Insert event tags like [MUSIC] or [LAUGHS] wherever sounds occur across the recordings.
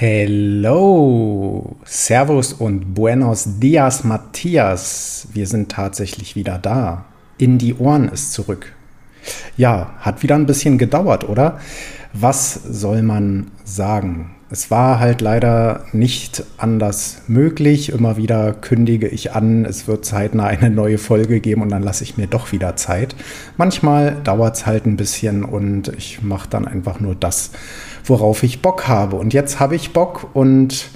Hello, Servus und Buenos Dias, Matthias. Wir sind tatsächlich wieder da. In die Ohren ist zurück. Ja, hat wieder ein bisschen gedauert, oder? Was soll man sagen? Es war halt leider nicht anders möglich. Immer wieder kündige ich an, es wird zeitnah eine neue Folge geben und dann lasse ich mir doch wieder Zeit. Manchmal dauert es halt ein bisschen und ich mache dann einfach nur das, worauf ich Bock habe. Und jetzt habe ich Bock und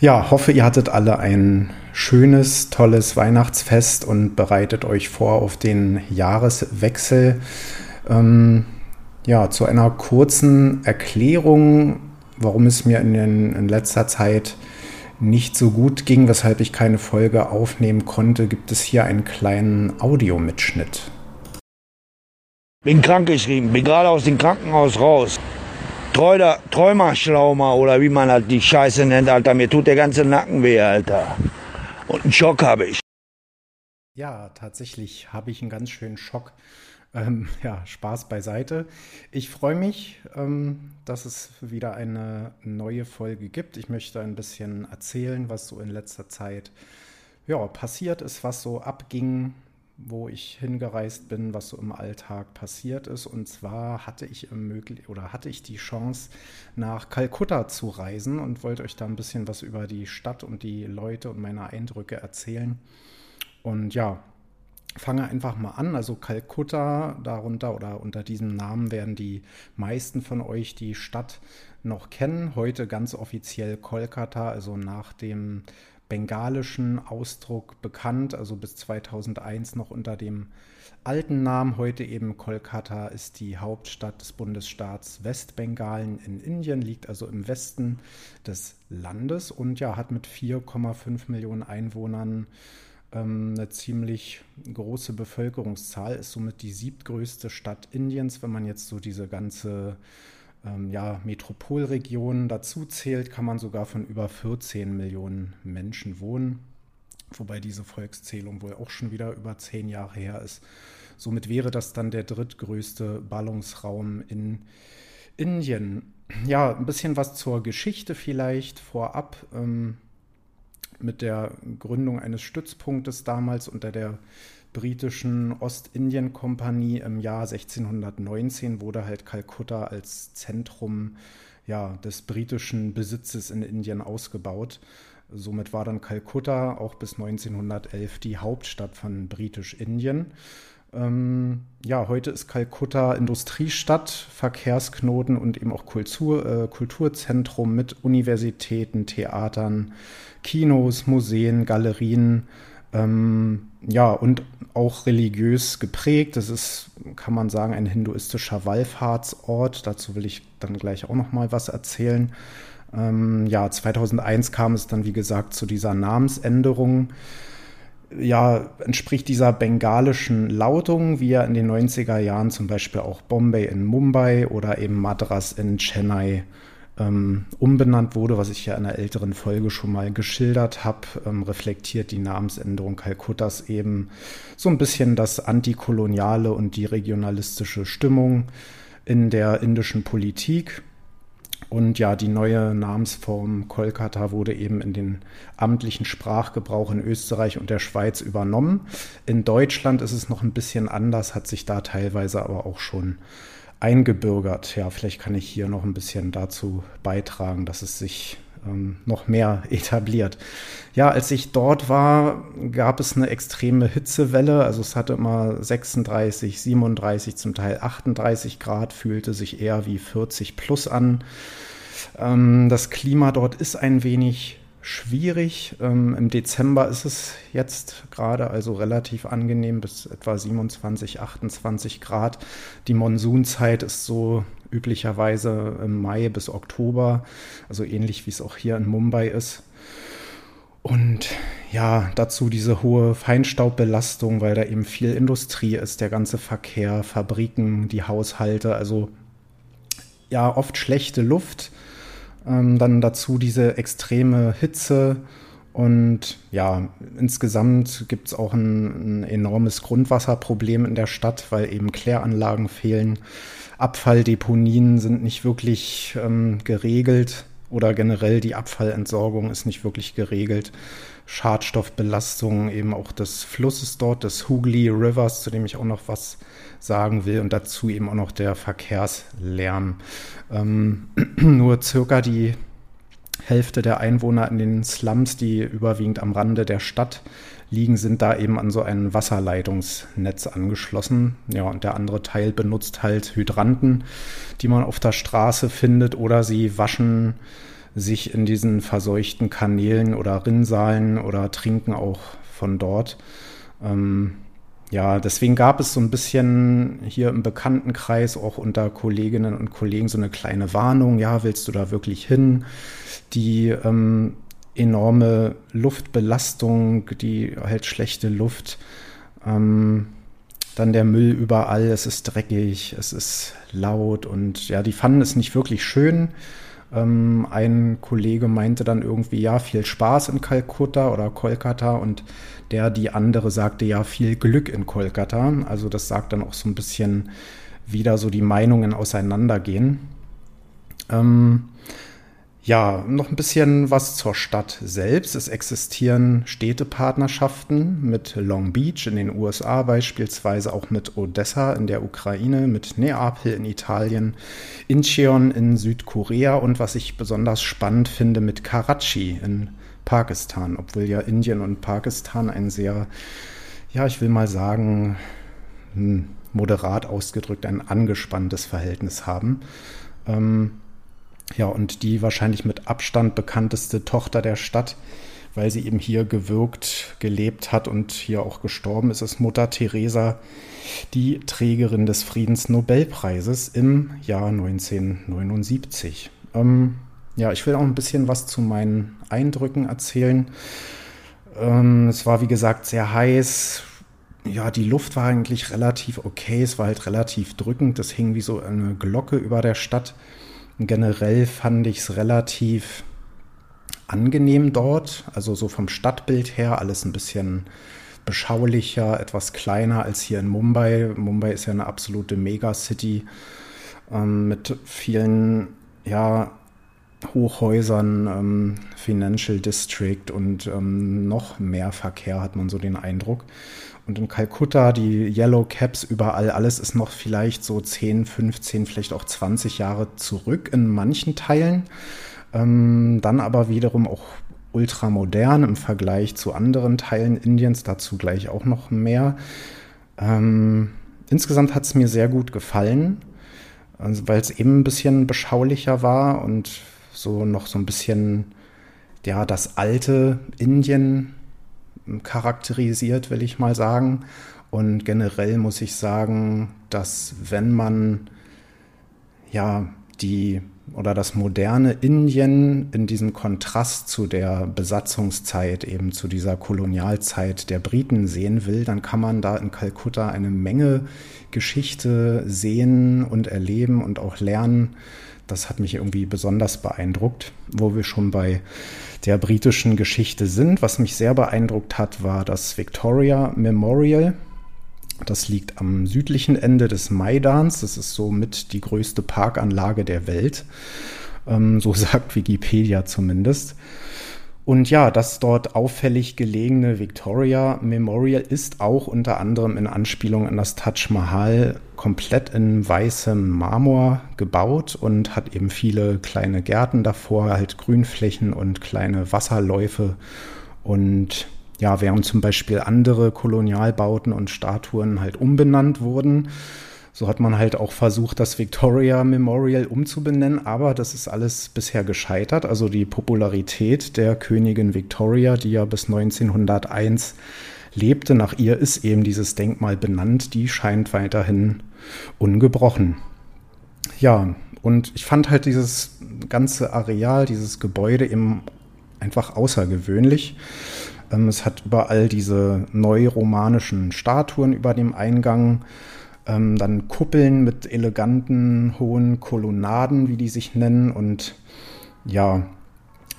ja, hoffe, ihr hattet alle ein schönes, tolles Weihnachtsfest und bereitet euch vor auf den Jahreswechsel. Ähm, ja, zu einer kurzen Erklärung warum es mir in, den, in letzter Zeit nicht so gut ging, weshalb ich keine Folge aufnehmen konnte, gibt es hier einen kleinen Audiomitschnitt. Bin krankgeschrieben, bin gerade aus dem Krankenhaus raus. Träuder, Träumerschlaumer oder wie man halt die Scheiße nennt, Alter. Mir tut der ganze Nacken weh, Alter. Und einen Schock habe ich. Ja, tatsächlich habe ich einen ganz schönen Schock. Ähm, ja, Spaß beiseite. Ich freue mich, ähm, dass es wieder eine neue Folge gibt. Ich möchte ein bisschen erzählen, was so in letzter Zeit ja, passiert ist, was so abging, wo ich hingereist bin, was so im Alltag passiert ist. Und zwar hatte ich möglich oder hatte ich die Chance, nach Kalkutta zu reisen und wollte euch da ein bisschen was über die Stadt und die Leute und meine Eindrücke erzählen. Und ja, fange einfach mal an. Also Kalkutta, darunter oder unter diesem Namen werden die meisten von euch die Stadt noch kennen. Heute ganz offiziell Kolkata, also nach dem bengalischen Ausdruck bekannt, also bis 2001 noch unter dem alten Namen. Heute eben Kolkata ist die Hauptstadt des Bundesstaats Westbengalen in Indien, liegt also im Westen des Landes und ja, hat mit 4,5 Millionen Einwohnern ähm, eine ziemlich große Bevölkerungszahl, ist somit die siebtgrößte Stadt Indiens, wenn man jetzt so diese ganze ähm, ja, Metropolregion dazu zählt, kann man sogar von über 14 Millionen Menschen wohnen. Wobei diese Volkszählung wohl auch schon wieder über zehn Jahre her ist. Somit wäre das dann der drittgrößte Ballungsraum in Indien. Ja, ein bisschen was zur Geschichte vielleicht vorab. Ähm, mit der Gründung eines Stützpunktes damals unter der britischen Ostindien-Kompanie im Jahr 1619 wurde halt Kalkutta als Zentrum ja, des britischen Besitzes in Indien ausgebaut. Somit war dann Kalkutta auch bis 1911 die Hauptstadt von Britisch-Indien. Ähm, ja, heute ist Kalkutta Industriestadt, Verkehrsknoten und eben auch Kultur, äh, Kulturzentrum mit Universitäten, Theatern, Kinos, Museen, Galerien. Ähm, ja, und auch religiös geprägt. Das ist, kann man sagen, ein hinduistischer Wallfahrtsort. Dazu will ich dann gleich auch noch mal was erzählen. Ähm, ja, 2001 kam es dann, wie gesagt, zu dieser Namensänderung ja, entspricht dieser bengalischen Lautung, wie ja in den 90er Jahren zum Beispiel auch Bombay in Mumbai oder eben Madras in Chennai ähm, umbenannt wurde, was ich ja in einer älteren Folge schon mal geschildert habe, ähm, reflektiert die Namensänderung Kalkuttas eben so ein bisschen das antikoloniale und die regionalistische Stimmung in der indischen Politik. Und ja, die neue Namensform Kolkata wurde eben in den amtlichen Sprachgebrauch in Österreich und der Schweiz übernommen. In Deutschland ist es noch ein bisschen anders, hat sich da teilweise aber auch schon eingebürgert. Ja, vielleicht kann ich hier noch ein bisschen dazu beitragen, dass es sich ähm, noch mehr [LAUGHS] etabliert. Ja, als ich dort war, gab es eine extreme Hitzewelle. Also es hatte immer 36, 37, zum Teil 38 Grad, fühlte sich eher wie 40 plus an. Ähm, das Klima dort ist ein wenig schwierig. Ähm, Im Dezember ist es jetzt gerade also relativ angenehm bis etwa 27, 28 Grad. Die Monsunzeit ist so üblicherweise im Mai bis Oktober, also ähnlich wie es auch hier in Mumbai ist. Und ja, dazu diese hohe Feinstaubbelastung, weil da eben viel Industrie ist, der ganze Verkehr, Fabriken, die Haushalte, also ja, oft schlechte Luft. Ähm, dann dazu diese extreme Hitze. Und ja, insgesamt gibt es auch ein, ein, enormes Grundwasserproblem in der Stadt, weil eben Kläranlagen fehlen. Abfalldeponien sind nicht wirklich ähm, geregelt. oder generell die Abfallentsorgung ist nicht wirklich geregelt. Schadstoffbelastung eben auch des Flusses dort, des Hooghly Rivers, zu dem ich auch noch was sagen will und dazu eben auch noch der Verkehrslärm. Ähm, [CLEARS THROAT] nur circa die Hälfte der Einwohner in den Slums, die überwiegend am Rande der Stadt liegen, sind da eben an so ein Wasserleitungsnetz angeschlossen. Ja, und der andere Teil benutzt halt Hydranten, die man auf der Straße findet, oder sie waschen sich in diesen verseuchten Kanälen oder Rinnsalen oder trinken auch von dort. Ähm, ja, deswegen gab es so ein bisschen hier im Bekanntenkreis auch unter Kolleginnen und Kollegen so eine kleine Warnung. Ja, willst du da wirklich hin? Die ähm, enorme Luftbelastung, die halt schlechte Luft, ähm, dann der Müll überall, es ist dreckig, es ist laut und ja, die fanden es nicht wirklich schön. Ähm, ein Kollege meinte dann irgendwie, ja, viel Spaß in Kalkutta oder Kolkata und der, die andere sagte, ja, viel Glück in Kolkata. Also das sagt dann auch so ein bisschen, wie da so die Meinungen auseinandergehen. Ähm, ja, noch ein bisschen was zur Stadt selbst. Es existieren Städtepartnerschaften mit Long Beach in den USA beispielsweise, auch mit Odessa in der Ukraine, mit Neapel in Italien, Incheon in Südkorea und was ich besonders spannend finde, mit Karachi in Pakistan, obwohl ja Indien und Pakistan ein sehr, ja, ich will mal sagen, hm, moderat ausgedrückt ein angespanntes Verhältnis haben. Ähm, ja, und die wahrscheinlich mit Abstand bekannteste Tochter der Stadt, weil sie eben hier gewirkt, gelebt hat und hier auch gestorben ist, ist Mutter Teresa, die Trägerin des Friedensnobelpreises im Jahr 1979. Ähm, ja, ich will auch ein bisschen was zu meinen Eindrücken erzählen. Ähm, es war, wie gesagt, sehr heiß. Ja, die Luft war eigentlich relativ okay. Es war halt relativ drückend. Es hing wie so eine Glocke über der Stadt. Generell fand ich es relativ angenehm dort. Also so vom Stadtbild her alles ein bisschen beschaulicher, etwas kleiner als hier in Mumbai. Mumbai ist ja eine absolute Megacity ähm, mit vielen, ja, Hochhäusern, ähm, Financial District und ähm, noch mehr Verkehr hat man so den Eindruck. Und in Kalkutta, die Yellow Caps überall, alles ist noch vielleicht so 10, 15, vielleicht auch 20 Jahre zurück in manchen Teilen. Ähm, dann aber wiederum auch ultramodern im Vergleich zu anderen Teilen Indiens, dazu gleich auch noch mehr. Ähm, insgesamt hat es mir sehr gut gefallen, also, weil es eben ein bisschen beschaulicher war und so noch so ein bisschen ja das alte Indien charakterisiert, will ich mal sagen. Und generell muss ich sagen, dass wenn man ja die oder das moderne Indien in diesem Kontrast zu der Besatzungszeit, eben zu dieser Kolonialzeit der Briten sehen will, dann kann man da in Kalkutta eine Menge Geschichte sehen und erleben und auch lernen. Das hat mich irgendwie besonders beeindruckt, wo wir schon bei der britischen Geschichte sind. Was mich sehr beeindruckt hat, war das Victoria Memorial. Das liegt am südlichen Ende des Maidans. Das ist somit die größte Parkanlage der Welt. Ähm, so [LAUGHS] sagt Wikipedia zumindest. Und ja, das dort auffällig gelegene Victoria Memorial ist auch unter anderem in Anspielung an das Taj Mahal komplett in weißem Marmor gebaut und hat eben viele kleine Gärten davor, halt Grünflächen und kleine Wasserläufe. Und ja, während zum Beispiel andere Kolonialbauten und Statuen halt umbenannt wurden, so hat man halt auch versucht, das Victoria Memorial umzubenennen, aber das ist alles bisher gescheitert. Also die Popularität der Königin Victoria, die ja bis 1901 lebte, nach ihr ist eben dieses Denkmal benannt, die scheint weiterhin ungebrochen. Ja, und ich fand halt dieses ganze Areal, dieses Gebäude eben einfach außergewöhnlich. Ähm, es hat überall diese neuromanischen Statuen über dem Eingang. Ähm, dann Kuppeln mit eleganten, hohen Kolonnaden, wie die sich nennen. Und ja,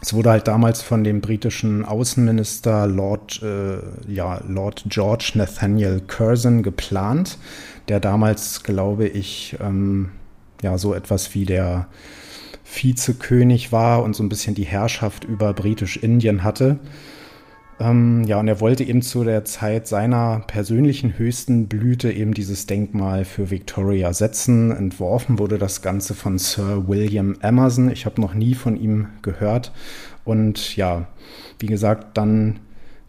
es wurde halt damals von dem britischen Außenminister Lord, äh, ja, Lord George Nathaniel Curzon geplant, der damals, glaube ich, ähm, ja, so etwas wie der Vizekönig war und so ein bisschen die Herrschaft über Britisch-Indien hatte. Ähm, ja, und er wollte eben zu der Zeit seiner persönlichen höchsten Blüte eben dieses Denkmal für Victoria setzen. Entworfen wurde das Ganze von Sir William Emerson. Ich habe noch nie von ihm gehört. Und ja, wie gesagt, dann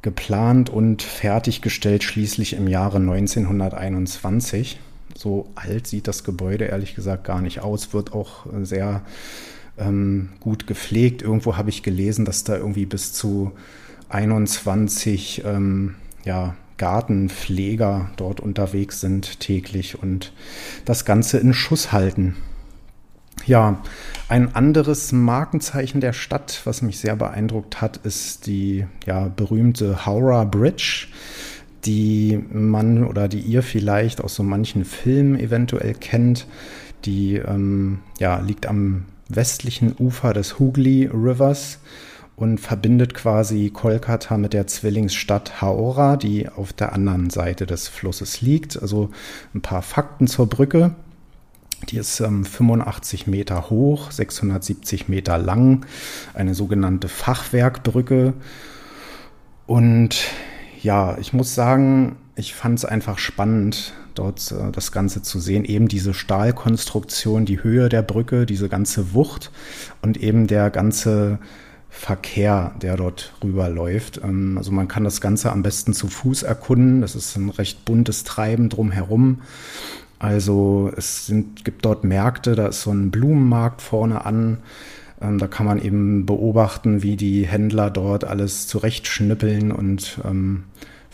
geplant und fertiggestellt schließlich im Jahre 1921. So alt sieht das Gebäude ehrlich gesagt gar nicht aus, wird auch sehr ähm, gut gepflegt. Irgendwo habe ich gelesen, dass da irgendwie bis zu 21 ähm, ja, Gartenpfleger dort unterwegs sind täglich und das Ganze in Schuss halten. Ja, ein anderes Markenzeichen der Stadt, was mich sehr beeindruckt hat, ist die ja, berühmte Howrah Bridge, die man oder die ihr vielleicht aus so manchen Filmen eventuell kennt. Die ähm, ja, liegt am westlichen Ufer des Hooghly Rivers und verbindet quasi Kolkata mit der Zwillingsstadt Howrah, die auf der anderen Seite des Flusses liegt. Also ein paar Fakten zur Brücke. Die ist ähm, 85 Meter hoch, 670 Meter lang, eine sogenannte Fachwerkbrücke. Und ja, ich muss sagen, ich fand es einfach spannend, dort äh, das Ganze zu sehen. Eben diese Stahlkonstruktion, die Höhe der Brücke, diese ganze Wucht und eben der ganze Verkehr, der dort rüberläuft. Ähm, also man kann das Ganze am besten zu Fuß erkunden. Das ist ein recht buntes Treiben drumherum. Also es sind, gibt dort Märkte, da ist so ein Blumenmarkt vorne an. Ähm, da kann man eben beobachten, wie die Händler dort alles zurechtschnippeln und ähm,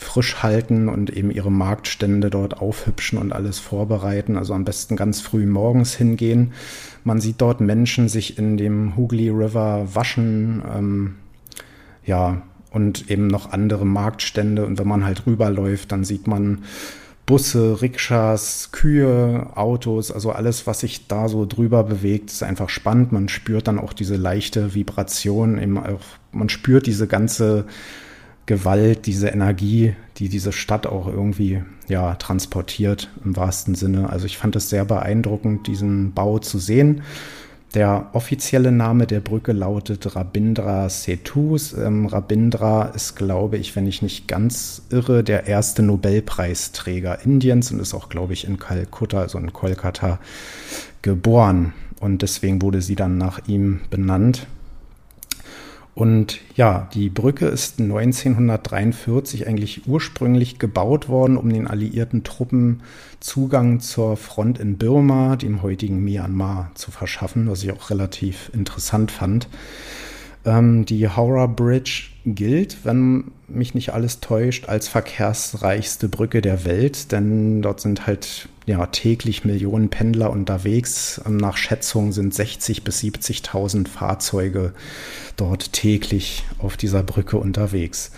frisch halten und eben ihre Marktstände dort aufhübschen und alles vorbereiten. Also am besten ganz früh morgens hingehen. Man sieht dort Menschen sich in dem Hooghly River waschen. Ähm, ja, und eben noch andere Marktstände. Und wenn man halt rüberläuft, dann sieht man Busse, Rikschas, Kühe, Autos, also alles, was sich da so drüber bewegt, ist einfach spannend. Man spürt dann auch diese leichte Vibration, eben auch, man spürt diese ganze Gewalt, diese Energie, die diese Stadt auch irgendwie ja, transportiert im wahrsten Sinne. Also ich fand es sehr beeindruckend, diesen Bau zu sehen. Der offizielle Name der Brücke lautet Rabindra Setu. Ähm, Rabindra ist, glaube ich, wenn ich nicht ganz irre, der erste Nobelpreisträger Indiens und ist auch, glaube ich, in Kalkutta, also in Kolkata, geboren. Und deswegen wurde sie dann nach ihm benannt. Und ja, die Brücke ist 1943 eigentlich ursprünglich gebaut worden, um den alliierten Truppen Zugang zur Front in Burma, dem heutigen Myanmar, zu verschaffen, was ich auch relativ interessant fand. Ähm, die Howrah Bridge gilt, wenn mich nicht alles täuscht, als verkehrsreichste Brücke der Welt, denn dort sind halt ja, täglich Millionen Pendler unterwegs. Nach Schätzung sind 60.000 bis 70.000 Fahrzeuge dort täglich auf dieser Brücke unterwegs.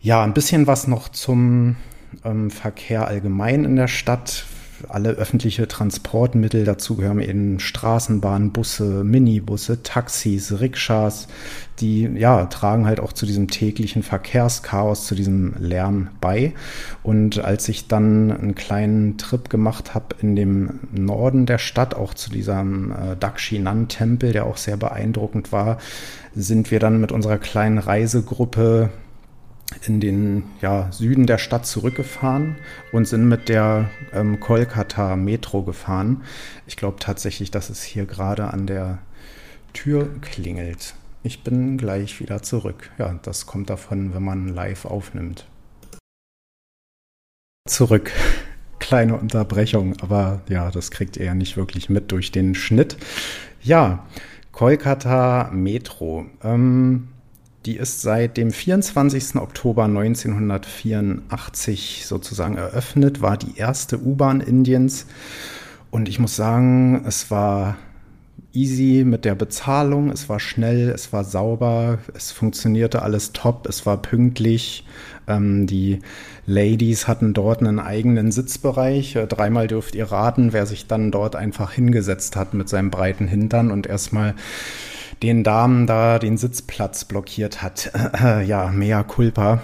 Ja, ein bisschen was noch zum ähm, Verkehr allgemein in der Stadt alle öffentliche Transportmittel. Dazu gehören eben Straßenbahnen, Busse, Minibusse, Taxis, Rikschas. Die ja, tragen halt auch zu diesem täglichen Verkehrschaos, zu diesem Lärm bei. Und als ich dann einen kleinen Trip gemacht habe in dem Norden der Stadt, auch zu diesem äh, Dakshinan-Tempel, der auch sehr beeindruckend war, sind wir dann mit unserer kleinen Reisegruppe in den ja, Süden der Stadt zurückgefahren und sind mit der ähm, Kolkata Metro gefahren. Ich glaube tatsächlich, dass es hier gerade an der Tür klingelt. Ich bin gleich wieder zurück. Ja, das kommt davon, wenn man live aufnimmt. Zurück. [LAUGHS] Kleine Unterbrechung, aber ja, das kriegt ihr ja nicht wirklich mit durch den Schnitt. Ja, Kolkata Metro. Ähm, die ist seit dem 24. Oktober 1984 sozusagen eröffnet, war die erste U-Bahn Indiens. Und ich muss sagen, es war easy mit der Bezahlung, es war schnell, es war sauber, es funktionierte alles top, es war pünktlich. Ähm, die Ladies hatten dort einen eigenen Sitzbereich. Äh, dreimal dürft ihr raten, wer sich dann dort einfach hingesetzt hat mit seinem breiten Hintern und erstmal den Damen da den Sitzplatz blockiert hat. [LAUGHS] ja, mea culpa.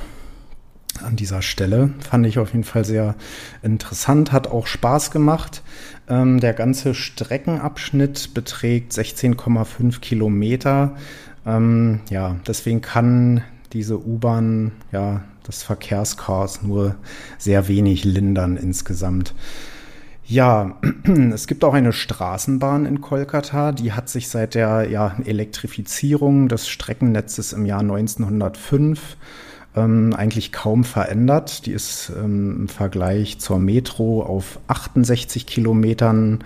an dieser Stelle. Fand ich auf jeden Fall sehr interessant, hat auch Spaß gemacht. Ähm, der ganze Streckenabschnitt beträgt 16,5 Kilometer. Ähm, ja, deswegen kann diese U-Bahn ja das Verkehrschaos nur sehr wenig lindern insgesamt. Ja, [CLEARS THROAT] es gibt auch eine Straßenbahn in Kolkata, die hat sich seit der ja, Elektrifizierung des Streckennetzes im Jahr 1905 ähm, eigentlich kaum verändert. Die ist ähm, im Vergleich zur Metro auf 68 Kilometern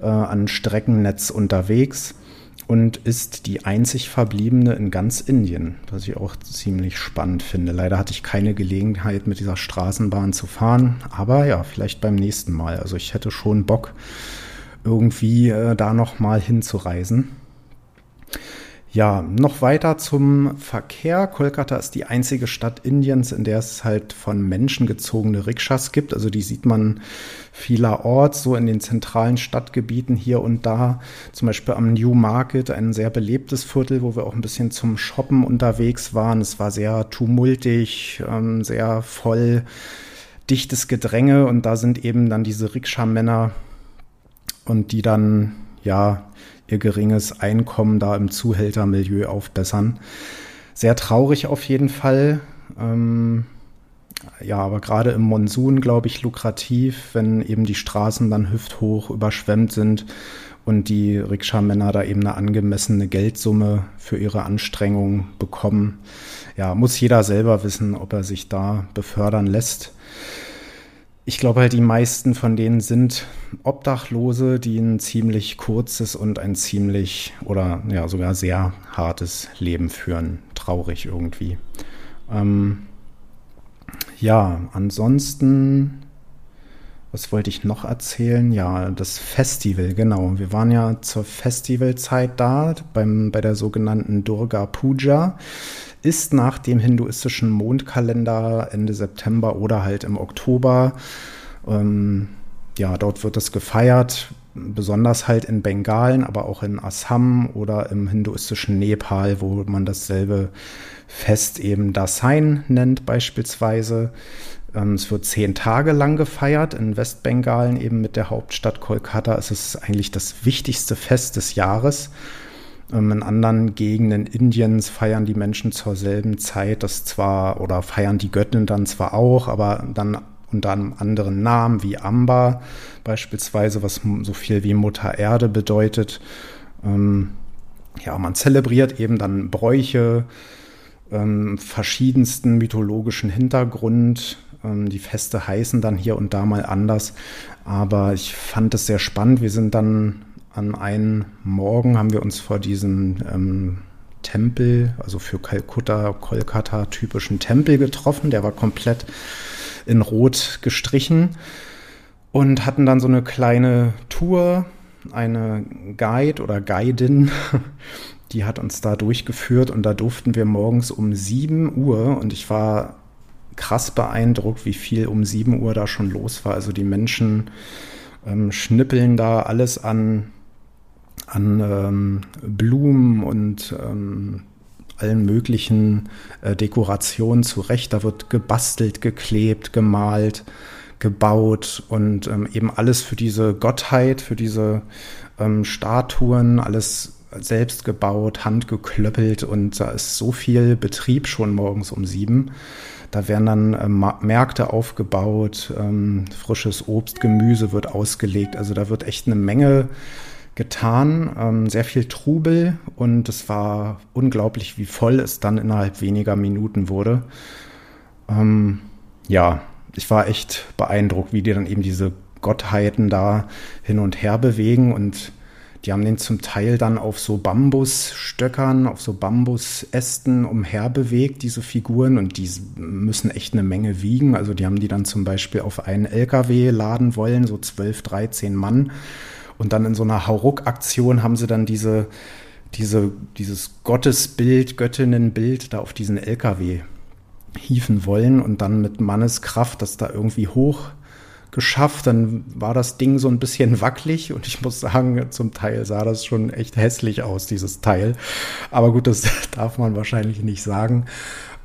äh, an Streckennetz unterwegs und ist die einzig verbliebene in ganz Indien, was ich auch ziemlich spannend finde. Leider hatte ich keine Gelegenheit, mit dieser Straßenbahn zu fahren, aber ja, vielleicht beim nächsten Mal. Also ich hätte schon Bock, irgendwie äh, da noch mal hinzureisen. Ja, noch weiter zum Verkehr. Kolkata ist die einzige Stadt Indiens, in der es halt von Menschen gezogene Rikschas gibt. Also die sieht man vielerorts, so in den zentralen Stadtgebieten hier und da. Zum Beispiel am New Market, ein sehr belebtes Viertel, wo wir auch ein bisschen zum Shoppen unterwegs waren. Es war sehr tumultig, ähm, sehr voll, dichtes Gedränge und da sind eben dann diese Rikscha-Männer und die dann, ja, ihr geringes Einkommen da im Zuhältermilieu aufbessern. Sehr traurig auf jeden Fall. Ähm, ja, aber gerade im Monsun, glaube ich, lukrativ, wenn eben die Straßen dann hüfthoch überschwemmt sind und die Rikscha-Männer da eben eine angemessene Geldsumme für ihre Anstrengungen bekommen. Ja, muss jeder selber wissen, ob er sich da befördern lässt ich glaube halt, die meisten von denen sind Obdachlose, die ein ziemlich kurzes und ein ziemlich oder ja sogar sehr hartes Leben führen. Traurig irgendwie. Ähm, ja, ansonsten, was wollte ich noch erzählen? Ja, das Festival, genau. Wir waren ja zur Festivalzeit da, beim, bei der sogenannten Durga Puja ist nach dem hinduistischen Mondkalender Ende September oder halt im Oktober. Ähm, ja, dort wird es gefeiert, besonders halt in Bengalen, aber auch in Assam oder im hinduistischen Nepal, wo man dasselbe Fest eben Dasein nennt beispielsweise. Ähm, es wird zehn Tage lang gefeiert. In Westbengalen eben mit der Hauptstadt Kolkata ist es eigentlich das wichtigste Fest des Jahres. Ähm, in anderen Gegenden Indiens feiern die Menschen zur selben Zeit das zwar oder feiern die Göttin dann zwar auch, aber dann unter einem anderen Namen wie Amba beispielsweise, was so viel wie Mutter Erde bedeutet. Ähm, ja, man zelebriert eben dann Bräuche, ähm, verschiedensten mythologischen Hintergrund. Die Feste heißen dann hier und da mal anders, aber ich fand es sehr spannend. Wir sind dann an einem Morgen haben wir uns vor diesem ähm, Tempel, also für Kalkutta, Kolkata typischen Tempel getroffen. Der war komplett in Rot gestrichen und hatten dann so eine kleine Tour, eine Guide oder Guidin, [LAUGHS] die hat uns da durchgeführt und da durften wir morgens um 7 Uhr und ich war krass beeindruckt, wie viel um 7 Uhr da schon los war. Also die Menschen ähm, schnippeln da alles an an ähm, Blumen und ähm, allen möglichen äh, Dekorationen zurecht. Da wird gebastelt, geklebt, gemalt, gebaut und ähm, eben alles für diese Gottheit, für diese ähm, Statuen, alles selbst gebaut, handgeklöppelt und da ist so viel Betrieb schon morgens um sieben. Da werden dann äh, Märkte aufgebaut, ähm, frisches Obst, Gemüse wird ausgelegt. Also da wird echt eine Menge getan, ähm, sehr viel Trubel und es war unglaublich, wie voll es dann innerhalb weniger Minuten wurde. Ähm, ja, ich war echt beeindruckt, wie die dann eben diese Gottheiten da hin und her bewegen und die haben den zum Teil dann auf so Bambusstöckern, auf so Bambusästen umher bewegt, diese Figuren, und die müssen echt eine Menge wiegen. Also die haben die dann zum Beispiel auf einen LKW laden wollen, so 12, 13 Mann. Und dann in so einer Hauruck-Aktion haben sie dann diese, diese, dieses Gottesbild, Göttinnenbild da auf diesen LKW hieven wollen und dann mit Manneskraft das da irgendwie hoch geschafft. Dann war das Ding so ein bisschen wackelig und ich muss sagen, zum Teil sah das schon echt hässlich aus, dieses Teil. Aber gut, das [LAUGHS] darf man wahrscheinlich nicht sagen.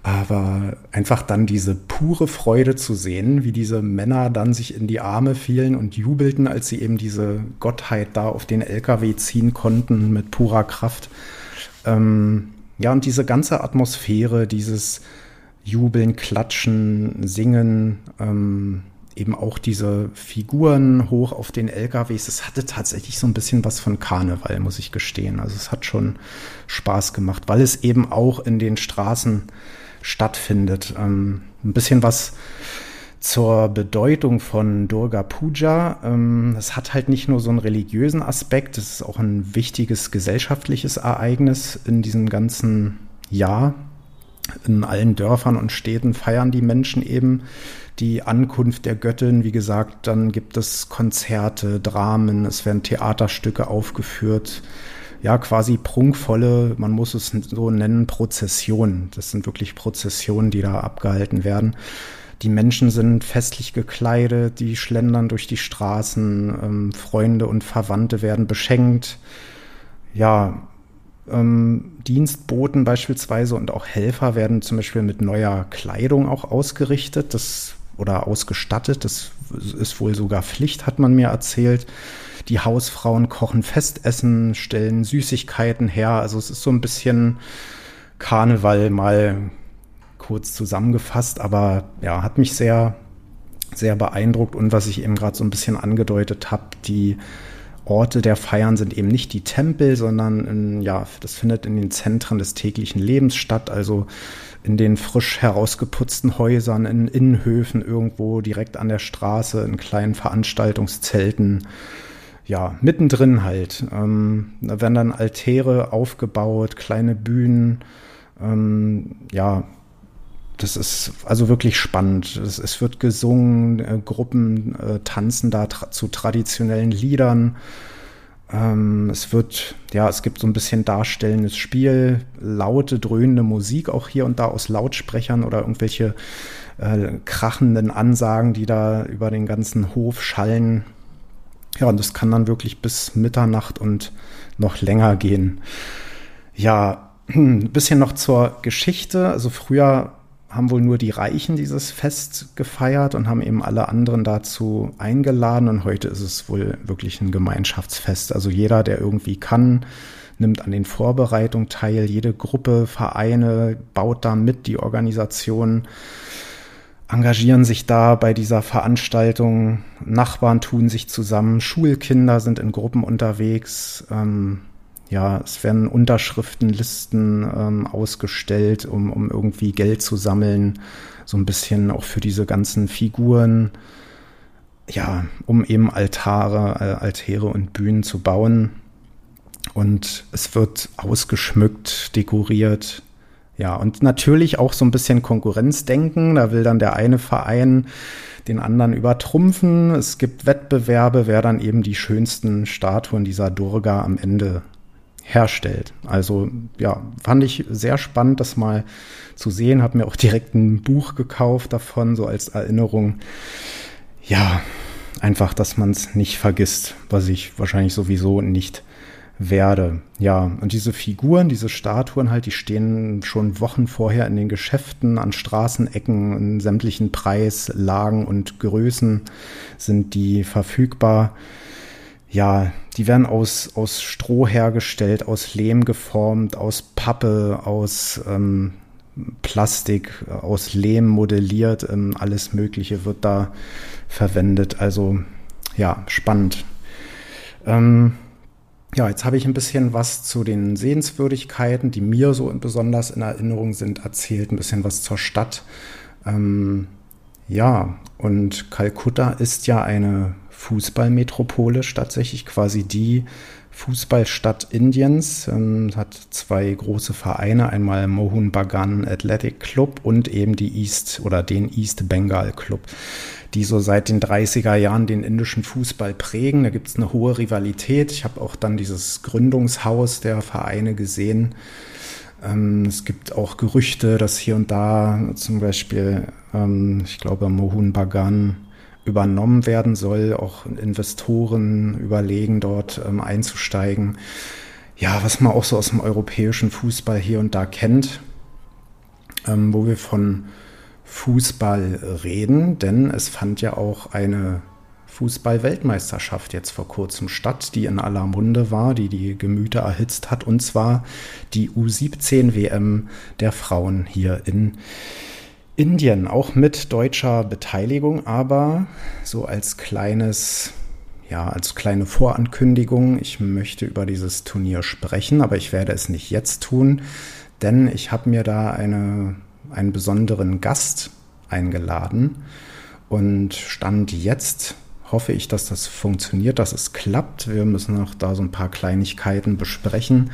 Aber einfach dann diese pure Freude zu sehen, wie diese Männer dann sich in die Arme fielen und jubelten, als sie eben diese Gottheit da auf den LKW ziehen konnten mit purer Kraft. Ähm, ja, und diese ganze Atmosphäre, dieses Jubeln, Klatschen, Singen, ähm, eben auch diese Figuren hoch auf den LKWs. Es hatte tatsächlich so ein bisschen was von Karneval, muss ich gestehen. Also es hat schon Spaß gemacht, weil es eben auch in den Straßen stattfindet. Ähm, ein bisschen was zur Bedeutung von Durga Puja. Ähm, es hat halt nicht nur so einen religiösen Aspekt, es ist auch ein wichtiges gesellschaftliches Ereignis in diesem ganzen Jahr. In allen Dörfern und Städten feiern die Menschen eben die Ankunft der Göttin. Wie gesagt, dann gibt es Konzerte, Dramen, es werden Theaterstücke aufgeführt. Ja, quasi prunkvolle, man muss es so nennen, Prozessionen. Das sind wirklich Prozessionen, die da abgehalten werden. Die Menschen sind festlich gekleidet, die schlendern durch die Straßen, ähm, Freunde und Verwandte werden beschenkt. Ja, ähm, Dienstboten beispielsweise und auch Helfer werden zum Beispiel mit neuer Kleidung auch ausgerichtet das, oder ausgestattet. Das ist wohl sogar Pflicht, hat man mir erzählt. Die Hausfrauen kochen Festessen, stellen Süßigkeiten her. Also es ist so ein bisschen Karneval mal kurz zusammengefasst, aber ja, hat mich sehr, sehr beeindruckt. Und was ich eben gerade so ein bisschen angedeutet habe, die Orte der Feiern sind eben nicht die Tempel, sondern in, ja, das findet in den Zentren des täglichen Lebens statt, also in den frisch herausgeputzten Häusern, in Innenhöfen irgendwo direkt an der Straße, in kleinen Veranstaltungszelten, ja, mittendrin halt. Ähm, da werden dann Altäre aufgebaut, kleine Bühnen, ähm, ja, das ist also wirklich spannend. Es, es wird gesungen, äh, Gruppen äh, tanzen da tra zu traditionellen Liedern. Ähm, es wird, ja, es gibt so ein bisschen darstellendes Spiel, laute, dröhnende Musik auch hier und da aus Lautsprechern oder irgendwelche äh, krachenden Ansagen, die da über den ganzen Hof schallen. Ja, und das kann dann wirklich bis Mitternacht und noch länger gehen. Ja, ein bisschen noch zur Geschichte. Also früher haben wohl nur die Reichen dieses Fest gefeiert und haben eben alle anderen dazu eingeladen. Und heute ist es wohl wirklich ein Gemeinschaftsfest. Also jeder, der irgendwie kann, nimmt an den Vorbereitungen teil. Jede Gruppe, Vereine baut da mit. Die Organisationen engagieren sich da bei dieser Veranstaltung. Nachbarn tun sich zusammen. Schulkinder sind in Gruppen unterwegs. Ähm, ja, es werden Unterschriftenlisten ähm, ausgestellt, um, um irgendwie Geld zu sammeln, so ein bisschen auch für diese ganzen Figuren, ja, um eben Altare, äh, Altäre und Bühnen zu bauen. Und es wird ausgeschmückt, dekoriert. Ja, und natürlich auch so ein bisschen Konkurrenzdenken. Da will dann der eine Verein den anderen übertrumpfen. Es gibt Wettbewerbe, wer dann eben die schönsten Statuen dieser Durga am Ende herstellt. Also ja, fand ich sehr spannend, das mal zu sehen. Habe mir auch direkt ein Buch gekauft davon, so als Erinnerung. Ja, einfach, dass man es nicht vergisst, was ich wahrscheinlich sowieso nicht werde. Ja, und diese Figuren, diese Statuen halt, die stehen schon Wochen vorher in den Geschäften, an Straßenecken, in sämtlichen Preislagen und Größen sind die verfügbar ja, die werden aus, aus Stroh hergestellt, aus Lehm geformt, aus Pappe, aus ähm, Plastik, aus Lehm modelliert, ähm, alles Mögliche wird da verwendet. Also ja, spannend. Ähm, ja, jetzt habe ich ein bisschen was zu den Sehenswürdigkeiten, die mir so besonders in Erinnerung sind, erzählt, ein bisschen was zur Stadt. Ähm, ja, und Kalkutta ist ja eine Fußballmetropole tatsächlich quasi die Fußballstadt Indiens. Ähm, hat zwei große Vereine, einmal Mohun Bagan Athletic Club und eben die East oder den East Bengal Club, die so seit den 30er Jahren den indischen Fußball prägen. Da gibt es eine hohe Rivalität. Ich habe auch dann dieses Gründungshaus der Vereine gesehen. Ähm, es gibt auch Gerüchte, dass hier und da zum Beispiel, ähm, ich glaube, Mohun Bagan übernommen werden soll. Auch Investoren überlegen, dort ähm, einzusteigen. Ja, was man auch so aus dem europäischen Fußball hier und da kennt. wo wir von Fußball reden, denn es fand ja auch eine Fußball-Weltmeisterschaft jetzt vor kurzem statt, die in aller Munde war, die die Gemüter erhitzt hat, und zwar die U17-WM der Frauen hier in Indien, auch mit deutscher Beteiligung, aber so als kleines, ja, als kleine Vorankündigung, ich möchte über dieses Turnier sprechen, aber ich werde es nicht jetzt tun, denn ich habe mir da eine, einen besonderen Gast eingeladen und stand jetzt hoffe ich, dass das funktioniert, dass es klappt. Wir müssen noch da so ein paar Kleinigkeiten besprechen.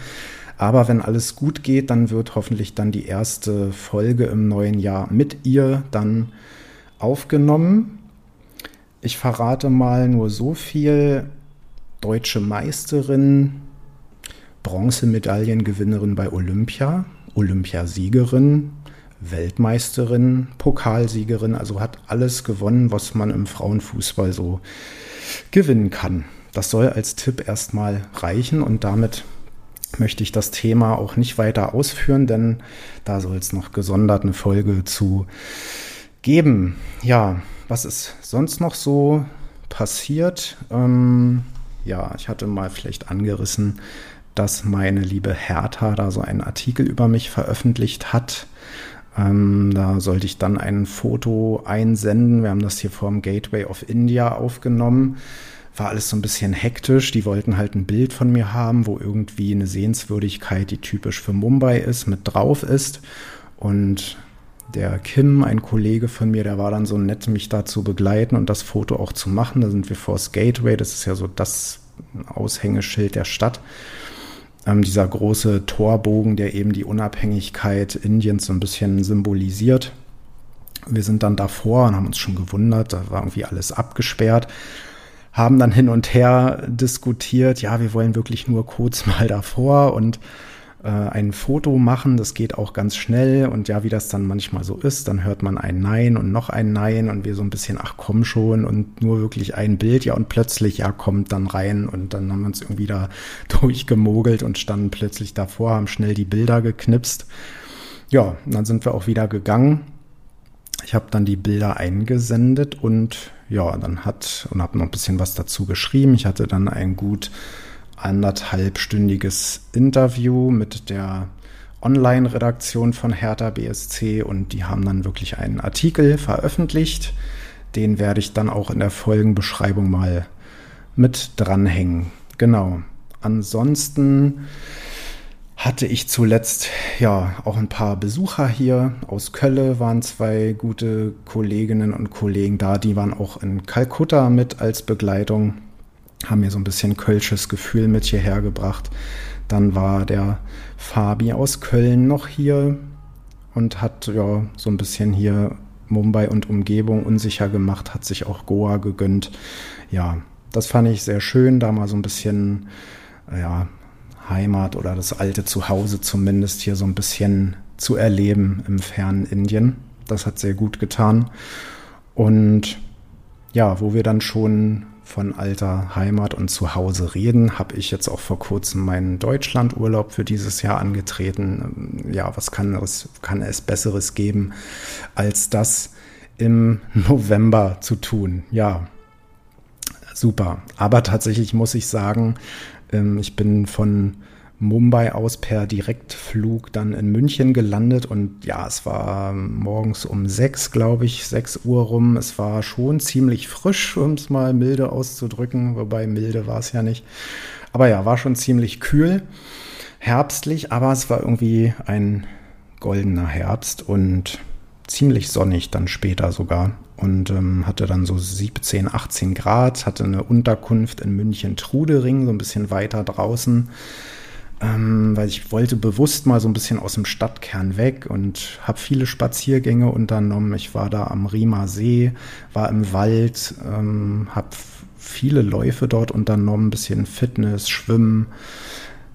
Aber wenn alles gut geht, dann wird hoffentlich dann die erste Folge im neuen Jahr mit ihr dann aufgenommen. Ich verrate mal nur so viel. Deutsche Meisterin, Bronzemedaillengewinnerin bei Olympia, Olympiasiegerin, Weltmeisterin, Pokalsiegerin, also hat alles gewonnen, was man im Frauenfußball so gewinnen kann. Das soll als Tipp erstmal reichen und damit möchte ich das Thema auch nicht weiter ausführen, denn da soll es noch gesondert eine Folge zu geben. Ja, was ist sonst noch so passiert? Ähm, ja, ich hatte mal vielleicht angerissen, dass meine liebe Hertha da so einen Artikel über mich veröffentlicht hat. Ähm, da sollte ich dann ein Foto einsenden. Wir haben das hier vom Gateway of India aufgenommen. War alles so ein bisschen hektisch. Die wollten halt ein Bild von mir haben, wo irgendwie eine Sehenswürdigkeit, die typisch für Mumbai ist, mit drauf ist. Und der Kim, ein Kollege von mir, der war dann so nett, mich da zu begleiten und das Foto auch zu machen. Da sind wir vor das Gateway. Das ist ja so das Aushängeschild der Stadt ähm, dieser große Torbogen, der eben die Unabhängigkeit Indiens so ein bisschen symbolisiert. Wir sind dann davor und haben uns schon gewundert, da war irgendwie alles abgesperrt, haben dann hin und her diskutiert, ja, wir wollen wirklich nur kurz mal davor und äh, ein Foto machen. Das geht auch ganz schnell. Und ja, wie das dann manchmal so ist, dann hört man ein Nein und noch ein Nein und wir so ein bisschen, ach komm schon und nur wirklich ein Bild. Ja, und plötzlich, ja, kommt dann rein und dann haben wir uns irgendwie da [LAUGHS] durchgemogelt und standen plötzlich davor, haben schnell die Bilder geknipst. Ja, dann sind wir auch wieder gegangen. Ich habe dann die Bilder eingesendet und ja, dann hat und habe noch ein bisschen was dazu geschrieben. Ich hatte dann ein gut anderthalbstündiges Interview mit der Online-Redaktion von Hertha BSC und die haben dann wirklich einen Artikel veröffentlicht. Den werde ich dann auch in der Folgenbeschreibung mal mit dranhängen. Genau. Ansonsten hatte ich zuletzt ja auch ein paar Besucher hier. Aus Kölle waren zwei gute Kolleginnen und Kollegen da. Die waren auch in Kalkutta mit als Begleitung haben mir so ein bisschen kölsches Gefühl mit hierher gebracht. Dann war der Fabi aus Köln noch hier und hat ja so ein bisschen hier Mumbai und Umgebung unsicher gemacht, hat sich auch Goa gegönnt. Ja, das fand ich sehr schön, da mal so ein bisschen ja, Heimat oder das alte Zuhause zumindest hier so ein bisschen zu erleben im fernen Indien. Das hat sehr gut getan. Und ja, wo wir dann schon von alter Heimat und Zuhause reden, habe ich jetzt auch vor kurzem meinen Deutschlandurlaub für dieses Jahr angetreten. Ja, was kann es, kann es Besseres geben, als das im November zu tun? Ja, super. Aber tatsächlich muss ich sagen, ähm, ich bin von Mumbai aus per Direktflug dann in München gelandet und ja, es war morgens um sechs, glaube ich, sechs Uhr rum. Es war schon ziemlich frisch, um es mal milde auszudrücken, wobei milde war es ja nicht. Aber ja, war schon ziemlich kühl, herbstlich, aber es war irgendwie ein goldener Herbst und ziemlich sonnig dann später sogar und ähm, hatte dann so 17, 18 Grad, hatte eine Unterkunft in München Trudering, so ein bisschen weiter draußen ähm, weil ich wollte bewusst mal so ein bisschen aus dem Stadtkern weg und habe viele Spaziergänge unternommen. Ich war da am Riemer See, war im Wald, ähm, habe viele Läufe dort unternommen, ein bisschen Fitness, Schwimmen,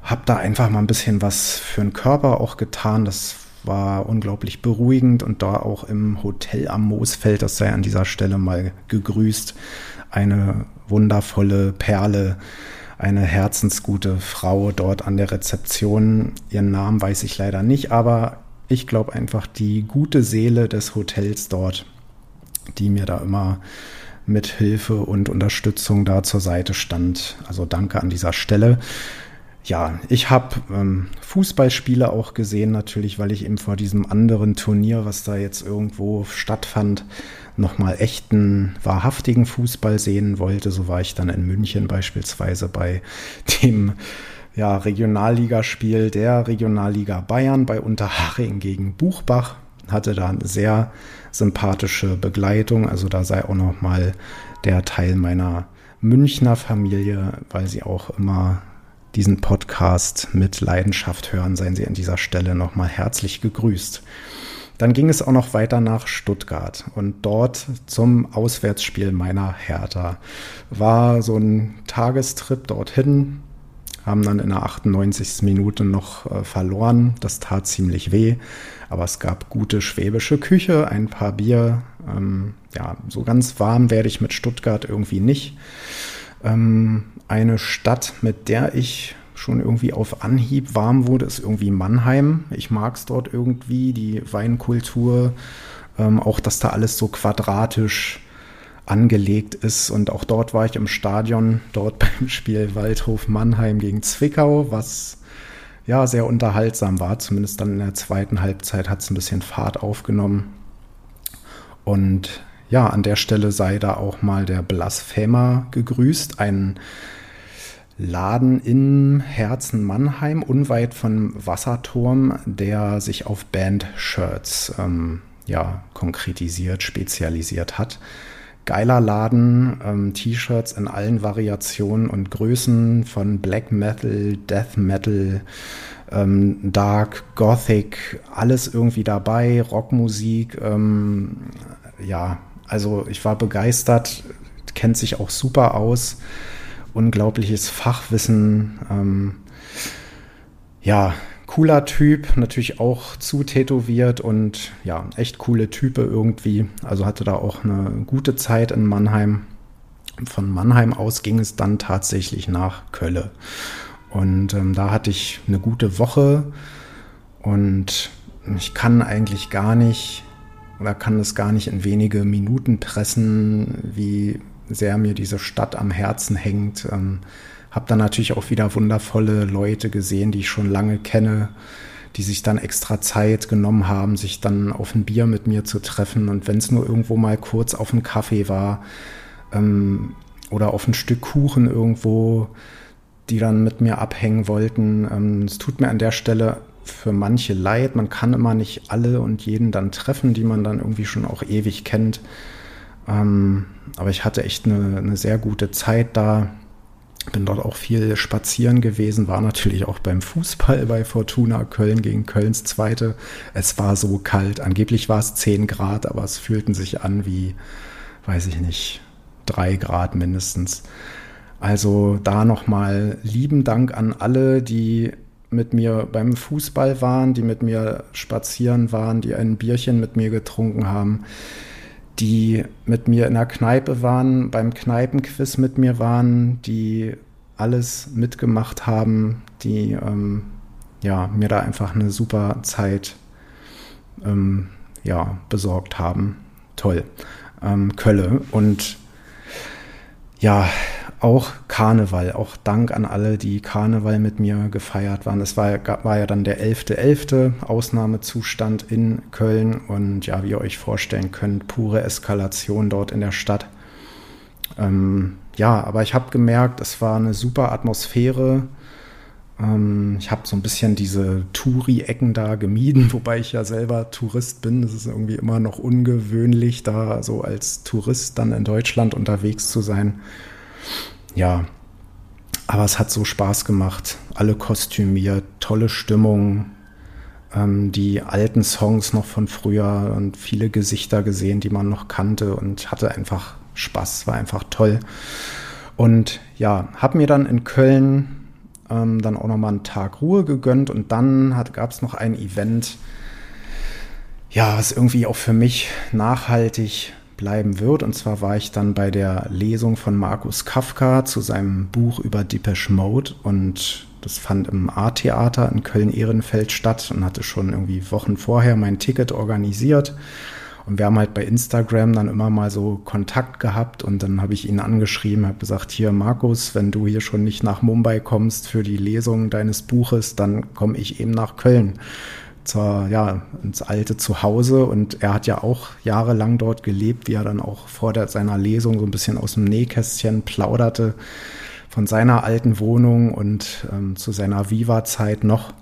habe da einfach mal ein bisschen was für den Körper auch getan. Das war unglaublich beruhigend und da auch im Hotel am Moosfeld, das sei an dieser Stelle mal gegrüßt, eine wundervolle Perle eine herzensgute Frau dort an der Rezeption. Ihren Namen weiß ich leider nicht, aber ich glaube einfach die gute Seele des Hotels dort, die mir da immer mit Hilfe und Unterstützung da zur Seite stand. Also danke an dieser Stelle. Ja, ich habe ähm, Fußballspiele auch gesehen, natürlich, weil ich eben vor diesem anderen Turnier, was da jetzt irgendwo stattfand, nochmal echten, wahrhaftigen Fußball sehen wollte. So war ich dann in München beispielsweise bei dem ja, Regionalligaspiel der Regionalliga Bayern bei Unterhaching gegen Buchbach. Hatte da eine sehr sympathische Begleitung. Also da sei auch nochmal der Teil meiner Münchner Familie, weil sie auch immer diesen Podcast mit Leidenschaft hören, seien Sie an dieser Stelle nochmal herzlich gegrüßt. Dann ging es auch noch weiter nach Stuttgart und dort zum Auswärtsspiel meiner Hertha. War so ein Tagestrip dorthin, haben dann in der 98. Minute noch äh, verloren. Das tat ziemlich weh, aber es gab gute schwäbische Küche, ein paar Bier. Ähm, ja, so ganz warm werde ich mit Stuttgart irgendwie nicht. Ähm, eine Stadt, mit der ich schon irgendwie auf Anhieb warm wurde, ist irgendwie Mannheim. Ich mag es dort irgendwie, die Weinkultur, ähm, auch dass da alles so quadratisch angelegt ist. Und auch dort war ich im Stadion, dort [LAUGHS] beim Spiel Waldhof Mannheim gegen Zwickau, was ja sehr unterhaltsam war. Zumindest dann in der zweiten Halbzeit hat es ein bisschen Fahrt aufgenommen. Und ja, an der Stelle sei da auch mal der Blasphemer gegrüßt, ein Laden im Herzen Mannheim, unweit von Wasserturm, der sich auf Band-Shirts ähm, ja, konkretisiert, spezialisiert hat. Geiler Laden, ähm, T-Shirts in allen Variationen und Größen von Black Metal, Death Metal, ähm, Dark, Gothic, alles irgendwie dabei, Rockmusik, ähm, ja, also ich war begeistert, kennt sich auch super aus unglaubliches Fachwissen. Ähm, ja, cooler Typ, natürlich auch zu tätowiert und ja, echt coole Type irgendwie. Also hatte da auch eine gute Zeit in Mannheim. Von Mannheim aus ging es dann tatsächlich nach Kölle. Und ähm, da hatte ich eine gute Woche und ich kann eigentlich gar nicht oder kann es gar nicht in wenige Minuten pressen, wie sehr mir diese Stadt am Herzen hängt. Ähm, habe dann natürlich auch wieder wundervolle Leute gesehen, die ich schon lange kenne, die sich dann extra Zeit genommen haben, sich dann auf ein Bier mit mir zu treffen. Und wenn es nur irgendwo mal kurz auf einen Kaffee war ähm, oder auf ein Stück Kuchen irgendwo, die dann mit mir abhängen wollten. Ähm, es tut mir an der Stelle für manche leid. Man kann immer nicht alle und jeden dann treffen, die man dann irgendwie schon auch ewig kennt. Ähm, aber ich hatte echt eine, eine sehr gute Zeit da. Bin dort auch viel spazieren gewesen, war natürlich auch beim Fußball bei Fortuna Köln gegen Kölns Zweite. Es war so kalt. Angeblich war es 10 Grad, aber es fühlten sich an wie, weiß ich nicht, 3 Grad mindestens. Also da nochmal lieben Dank an alle, die mit mir beim Fußball waren, die mit mir spazieren waren, die ein Bierchen mit mir getrunken haben, die mit mir in der Kneipe waren, beim Kneipenquiz mit mir waren, die alles mitgemacht haben, die ähm, ja, mir da einfach eine super Zeit ähm, ja, besorgt haben. Toll. Ähm, Kölle. Und ja, auch Karneval, auch Dank an alle, die Karneval mit mir gefeiert waren. Es war, war ja dann der 11.11. .11. Ausnahmezustand in Köln und ja, wie ihr euch vorstellen könnt, pure Eskalation dort in der Stadt. Ähm, ja, aber ich habe gemerkt, es war eine super Atmosphäre. Ähm, ich habe so ein bisschen diese Touri-Ecken da gemieden, [LAUGHS] wobei ich ja selber Tourist bin. Das ist irgendwie immer noch ungewöhnlich, da so als Tourist dann in Deutschland unterwegs zu sein. Ja, aber es hat so Spaß gemacht. Alle kostümiert, tolle Stimmung, ähm, die alten Songs noch von früher und viele Gesichter gesehen, die man noch kannte und hatte einfach Spaß, war einfach toll. Und ja, habe mir dann in Köln ähm, dann auch nochmal einen Tag Ruhe gegönnt und dann gab es noch ein Event, ja, was irgendwie auch für mich nachhaltig bleiben wird. Und zwar war ich dann bei der Lesung von Markus Kafka zu seinem Buch über Depeche Mode und das fand im A-Theater in Köln-Ehrenfeld statt und hatte schon irgendwie Wochen vorher mein Ticket organisiert. Und wir haben halt bei Instagram dann immer mal so Kontakt gehabt und dann habe ich ihn angeschrieben, habe gesagt, hier Markus, wenn du hier schon nicht nach Mumbai kommst für die Lesung deines Buches, dann komme ich eben nach Köln zur, ja, ins alte Zuhause und er hat ja auch jahrelang dort gelebt, wie er dann auch vor der, seiner Lesung so ein bisschen aus dem Nähkästchen plauderte von seiner alten Wohnung und ähm, zu seiner Viva-Zeit noch.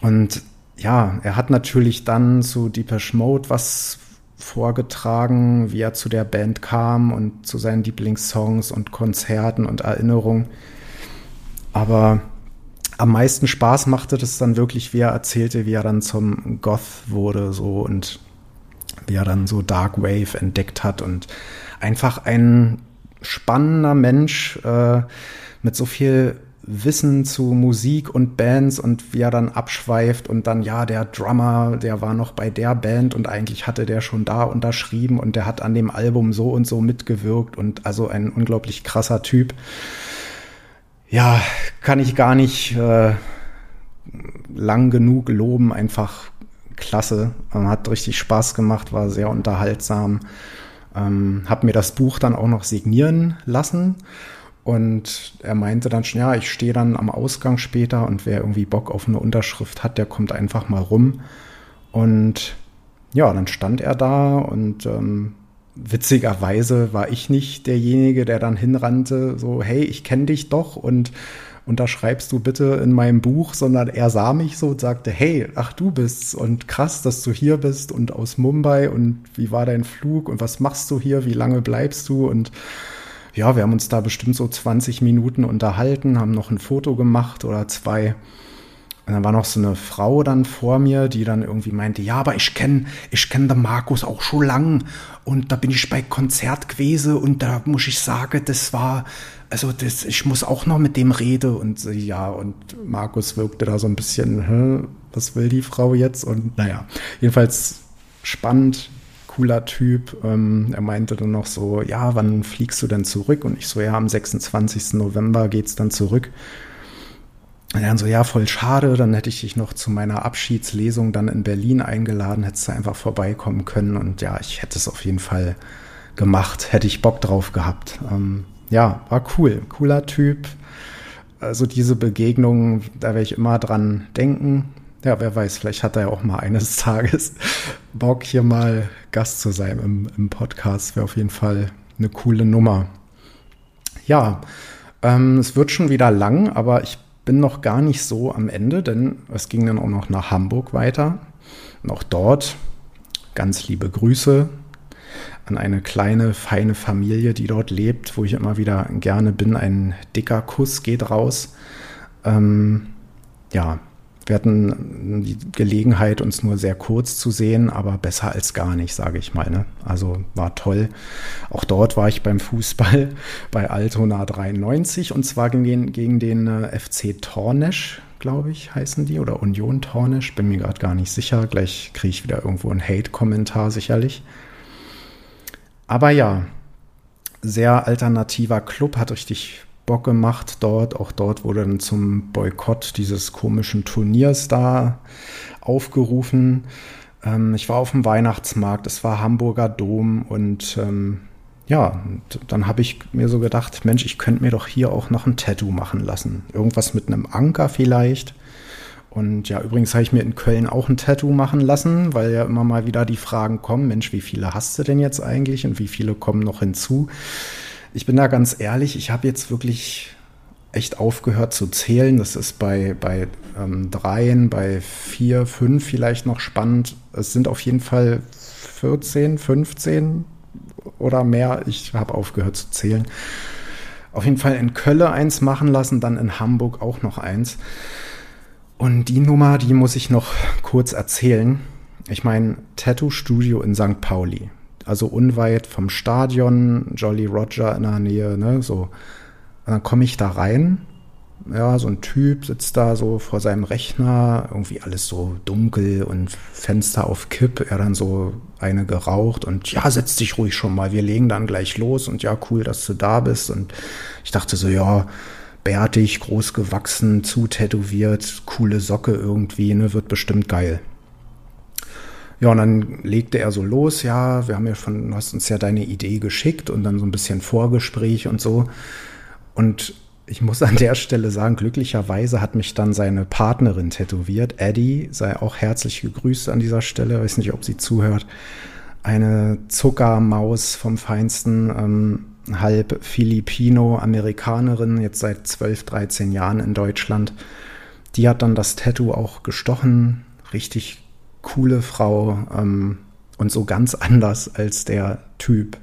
Und ja, er hat natürlich dann zu Deepesh Mode was vorgetragen, wie er zu der Band kam und zu seinen Lieblingssongs und Konzerten und Erinnerungen. Aber am meisten Spaß machte das dann wirklich, wie er erzählte, wie er dann zum Goth wurde, so und wie er dann so Dark Wave entdeckt hat und einfach ein spannender Mensch äh, mit so viel Wissen zu Musik und Bands und wie er dann abschweift und dann, ja, der Drummer, der war noch bei der Band und eigentlich hatte der schon da unterschrieben und der hat an dem Album so und so mitgewirkt und also ein unglaublich krasser Typ ja, kann ich gar nicht äh, lang genug loben. Einfach klasse. Ähm, hat richtig Spaß gemacht, war sehr unterhaltsam. Ähm, hab mir das Buch dann auch noch signieren lassen. Und er meinte dann schon, ja, ich stehe dann am Ausgang später und wer irgendwie Bock auf eine Unterschrift hat, der kommt einfach mal rum. Und ja, dann stand er da und ähm, witzigerweise war ich nicht derjenige, der dann hinrannte, so, hey, ich kenne dich doch und unterschreibst du bitte in meinem Buch, sondern er sah mich so und sagte, hey, ach du bist's und krass, dass du hier bist und aus Mumbai und wie war dein Flug und was machst du hier, wie lange bleibst du? Und ja, wir haben uns da bestimmt so 20 Minuten unterhalten, haben noch ein Foto gemacht oder zwei und dann war noch so eine Frau dann vor mir, die dann irgendwie meinte, ja, aber ich kenne ich kenn den Markus auch schon lang und da bin ich bei Konzert gewesen und da muss ich sagen, das war, also das, ich muss auch noch mit dem reden und ja, und Markus wirkte da so ein bisschen, Hä, was will die Frau jetzt? Und naja, jedenfalls spannend, cooler Typ. Ähm, er meinte dann noch so, ja, wann fliegst du denn zurück? Und ich so, ja, am 26. November geht's dann zurück. Und dann so, ja, voll schade, dann hätte ich dich noch zu meiner Abschiedslesung dann in Berlin eingeladen, hättest du einfach vorbeikommen können und ja, ich hätte es auf jeden Fall gemacht, hätte ich Bock drauf gehabt. Ähm, ja, war cool, cooler Typ. Also diese Begegnung, da werde ich immer dran denken. Ja, wer weiß, vielleicht hat er ja auch mal eines [LAUGHS] Tages Bock, hier mal Gast zu sein im, im Podcast. Wäre auf jeden Fall eine coole Nummer. Ja, ähm, es wird schon wieder lang, aber ich bin noch gar nicht so am Ende, denn es ging dann auch noch nach Hamburg weiter. Und auch dort ganz liebe Grüße an eine kleine, feine Familie, die dort lebt, wo ich immer wieder gerne bin. Ein dicker Kuss geht raus. Ähm, ja, wir hatten die Gelegenheit, uns nur sehr kurz zu sehen, aber besser als gar nicht, sage ich mal. Ne? Also war toll. Auch dort war ich beim Fußball [LAUGHS] bei Altona 93 und zwar gegen den, gegen den äh, FC Tornesch, glaube ich, heißen die, oder Union Tornesch. Bin mir gerade gar nicht sicher. Gleich kriege ich wieder irgendwo einen Hate-Kommentar sicherlich. Aber ja, sehr alternativer Club, hat richtig Bock gemacht dort. Auch dort wurde dann zum Boykott dieses komischen Turniers da aufgerufen. Ähm, ich war auf dem Weihnachtsmarkt, es war Hamburger Dom und ähm, ja, und dann habe ich mir so gedacht, Mensch, ich könnte mir doch hier auch noch ein Tattoo machen lassen. Irgendwas mit einem Anker vielleicht. Und ja, übrigens habe ich mir in Köln auch ein Tattoo machen lassen, weil ja immer mal wieder die Fragen kommen, Mensch, wie viele hast du denn jetzt eigentlich und wie viele kommen noch hinzu? Ich bin da ganz ehrlich, ich habe jetzt wirklich echt aufgehört zu zählen. Das ist bei, bei ähm, dreien, bei vier, fünf vielleicht noch spannend. Es sind auf jeden Fall 14, 15 oder mehr. Ich habe aufgehört zu zählen. Auf jeden Fall in Kölle eins machen lassen, dann in Hamburg auch noch eins. Und die Nummer, die muss ich noch kurz erzählen. Ich meine, Tattoo Studio in St. Pauli also unweit vom Stadion, Jolly Roger in der Nähe, ne, so. Und dann komme ich da rein, ja, so ein Typ sitzt da so vor seinem Rechner, irgendwie alles so dunkel und Fenster auf Kipp, er dann so eine geraucht und ja, setz dich ruhig schon mal, wir legen dann gleich los und ja, cool, dass du da bist und ich dachte so, ja, bärtig, groß gewachsen, zu tätowiert, coole Socke irgendwie, ne, wird bestimmt geil. Ja, und dann legte er so los, ja, wir haben ja von, du hast uns ja deine Idee geschickt und dann so ein bisschen Vorgespräch und so. Und ich muss an der Stelle sagen, glücklicherweise hat mich dann seine Partnerin tätowiert, Eddie, sei auch herzlich gegrüßt an dieser Stelle, weiß nicht, ob sie zuhört. Eine Zuckermaus vom Feinsten, ähm, halb Filipino-Amerikanerin, jetzt seit 12, 13 Jahren in Deutschland. Die hat dann das Tattoo auch gestochen, richtig coole Frau ähm, und so ganz anders als der Typ.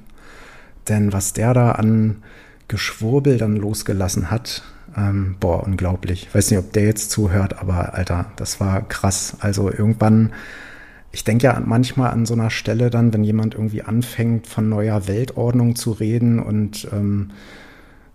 Denn was der da an Geschwurbel dann losgelassen hat, ähm, boah, unglaublich. Ich weiß nicht, ob der jetzt zuhört, aber Alter, das war krass. Also irgendwann, ich denke ja manchmal an so einer Stelle dann, wenn jemand irgendwie anfängt, von neuer Weltordnung zu reden und ähm,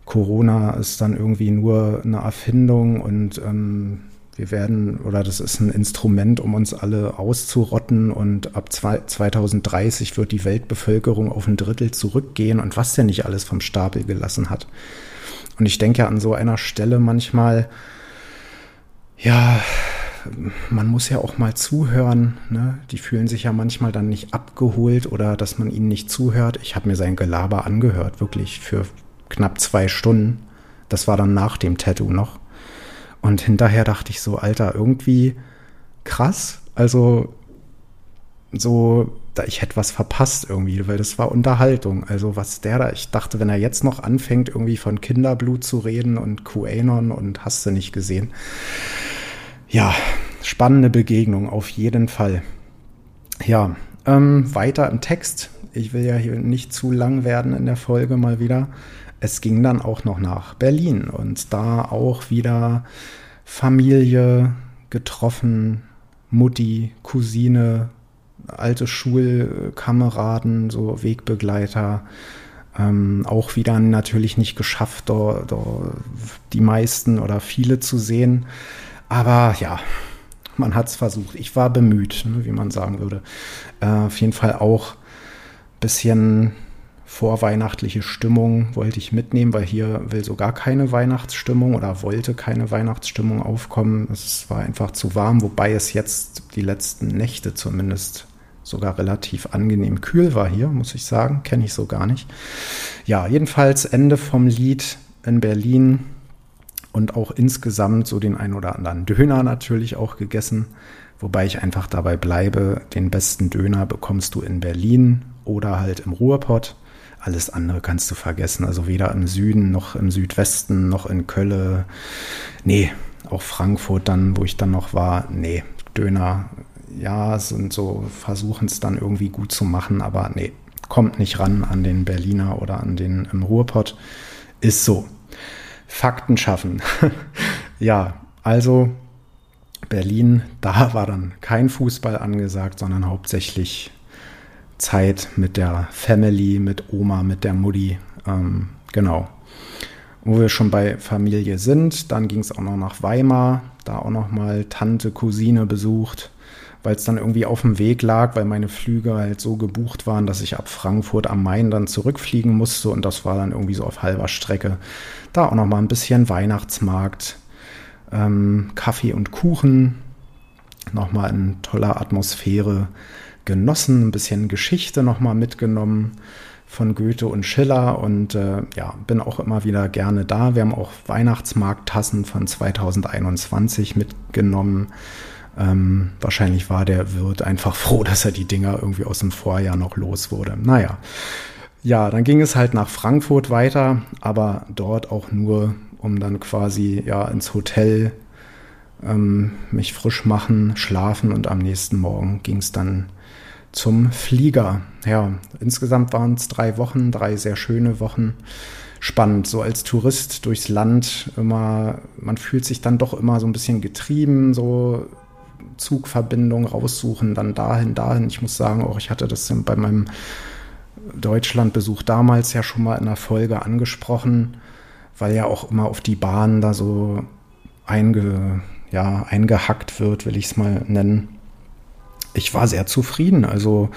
Corona ist dann irgendwie nur eine Erfindung und ähm, wir werden, oder das ist ein Instrument, um uns alle auszurotten und ab 2030 wird die Weltbevölkerung auf ein Drittel zurückgehen und was der nicht alles vom Stapel gelassen hat. Und ich denke an so einer Stelle manchmal, ja, man muss ja auch mal zuhören. Ne? Die fühlen sich ja manchmal dann nicht abgeholt oder dass man ihnen nicht zuhört. Ich habe mir sein Gelaber angehört, wirklich für knapp zwei Stunden. Das war dann nach dem Tattoo noch. Und hinterher dachte ich so, Alter, irgendwie krass. Also so, ich hätte was verpasst irgendwie, weil das war Unterhaltung. Also was der da, ich dachte, wenn er jetzt noch anfängt, irgendwie von Kinderblut zu reden und QAnon und hast du nicht gesehen. Ja, spannende Begegnung, auf jeden Fall. Ja, ähm, weiter im Text. Ich will ja hier nicht zu lang werden in der Folge mal wieder es ging dann auch noch nach Berlin und da auch wieder Familie getroffen, Mutti, Cousine, alte Schulkameraden, so Wegbegleiter. Ähm, auch wieder natürlich nicht geschafft, da, da die meisten oder viele zu sehen. Aber ja, man hat es versucht. Ich war bemüht, ne, wie man sagen würde. Äh, auf jeden Fall auch ein bisschen vorweihnachtliche Stimmung wollte ich mitnehmen, weil hier will so gar keine Weihnachtsstimmung oder wollte keine Weihnachtsstimmung aufkommen. Es war einfach zu warm, wobei es jetzt die letzten Nächte zumindest sogar relativ angenehm kühl war hier, muss ich sagen. Kenne ich so gar nicht. Ja, jedenfalls Ende vom Lied in Berlin und auch insgesamt so den ein oder anderen Döner natürlich auch gegessen. Wobei ich einfach dabei bleibe, den besten Döner bekommst du in Berlin oder halt im Ruhrpott. Alles andere kannst du vergessen. Also weder im Süden noch im Südwesten noch in Kölle. Nee, auch Frankfurt dann, wo ich dann noch war. Nee, Döner, ja, sind so, versuchen es dann irgendwie gut zu machen, aber nee, kommt nicht ran an den Berliner oder an den im Ruhrpott. Ist so. Fakten schaffen. [LAUGHS] ja, also Berlin, da war dann kein Fußball angesagt, sondern hauptsächlich Zeit mit der Family, mit Oma, mit der Mutti. Ähm, genau. Wo wir schon bei Familie sind, dann ging es auch noch nach Weimar, da auch noch mal Tante, Cousine besucht, weil es dann irgendwie auf dem Weg lag, weil meine Flüge halt so gebucht waren, dass ich ab Frankfurt am Main dann zurückfliegen musste und das war dann irgendwie so auf halber Strecke. Da auch noch mal ein bisschen Weihnachtsmarkt, ähm, Kaffee und Kuchen, noch mal in toller Atmosphäre genossen, ein bisschen Geschichte nochmal mitgenommen von Goethe und Schiller und äh, ja, bin auch immer wieder gerne da. Wir haben auch Weihnachtsmarkttassen von 2021 mitgenommen. Ähm, wahrscheinlich war der Wirt einfach froh, dass er die Dinger irgendwie aus dem Vorjahr noch los wurde. Naja, ja, dann ging es halt nach Frankfurt weiter, aber dort auch nur, um dann quasi ja ins Hotel ähm, mich frisch machen, schlafen und am nächsten Morgen ging es dann zum Flieger. Ja, insgesamt waren es drei Wochen, drei sehr schöne Wochen. Spannend, so als Tourist durchs Land immer, man fühlt sich dann doch immer so ein bisschen getrieben, so Zugverbindung raussuchen, dann dahin, dahin. Ich muss sagen, auch ich hatte das bei meinem Deutschlandbesuch damals ja schon mal in der Folge angesprochen, weil ja auch immer auf die Bahn da so einge, ja, eingehackt wird, will ich es mal nennen ich war sehr zufrieden. Also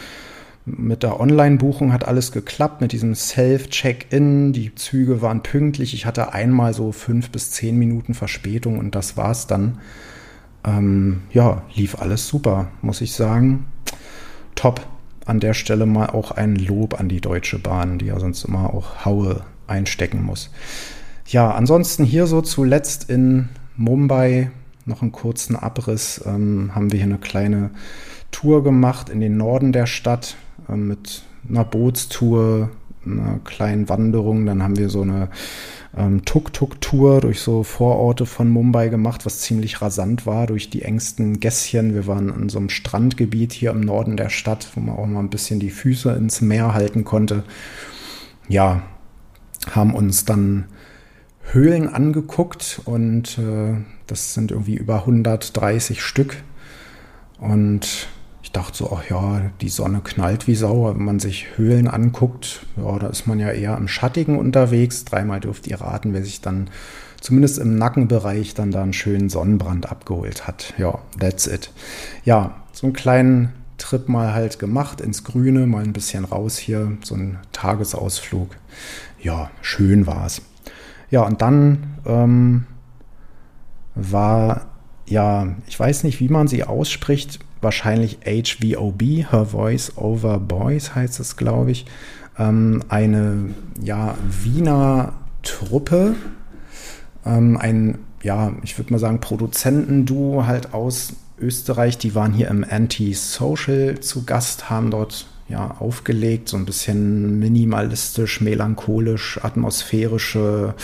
Mit der Online-Buchung hat alles geklappt, mit diesem Self-Check-In. Die Züge waren pünktlich. Ich hatte einmal so fünf bis zehn Minuten Verspätung und das war's dann. Ähm, ja, lief alles super, muss ich sagen. Top. An der Stelle mal auch ein Lob an die Deutsche Bahn, die ja sonst immer auch Haue einstecken muss. Ja, ansonsten hier so zuletzt in Mumbai noch einen kurzen Abriss. Ähm, haben wir hier eine kleine Tour gemacht in den Norden der Stadt äh, mit einer Bootstour, einer kleinen Wanderung. Dann haben wir so eine ähm, Tuk-Tuk-Tour durch so Vororte von Mumbai gemacht, was ziemlich rasant war, durch die engsten Gässchen. Wir waren in so einem Strandgebiet hier im Norden der Stadt, wo man auch mal ein bisschen die Füße ins Meer halten konnte. Ja, haben uns dann Höhlen angeguckt und äh, das sind irgendwie über 130 Stück. Und ich dachte so, ach ja, die Sonne knallt wie Sau. Wenn man sich Höhlen anguckt, ja, da ist man ja eher im Schattigen unterwegs. Dreimal dürft ihr raten, wer sich dann zumindest im Nackenbereich dann da einen schönen Sonnenbrand abgeholt hat. Ja, that's it. Ja, so einen kleinen Trip mal halt gemacht ins Grüne, mal ein bisschen raus hier, so ein Tagesausflug. Ja, schön war es. Ja, und dann ähm, war, ja, ich weiß nicht, wie man sie ausspricht, wahrscheinlich HVOB, Her Voice Over Boys heißt es, glaube ich, ähm, eine ja, Wiener Truppe, ähm, ein, ja, ich würde mal sagen, Produzentenduo halt aus Österreich, die waren hier im Anti-Social zu Gast, haben dort ja aufgelegt, so ein bisschen minimalistisch, melancholisch, atmosphärische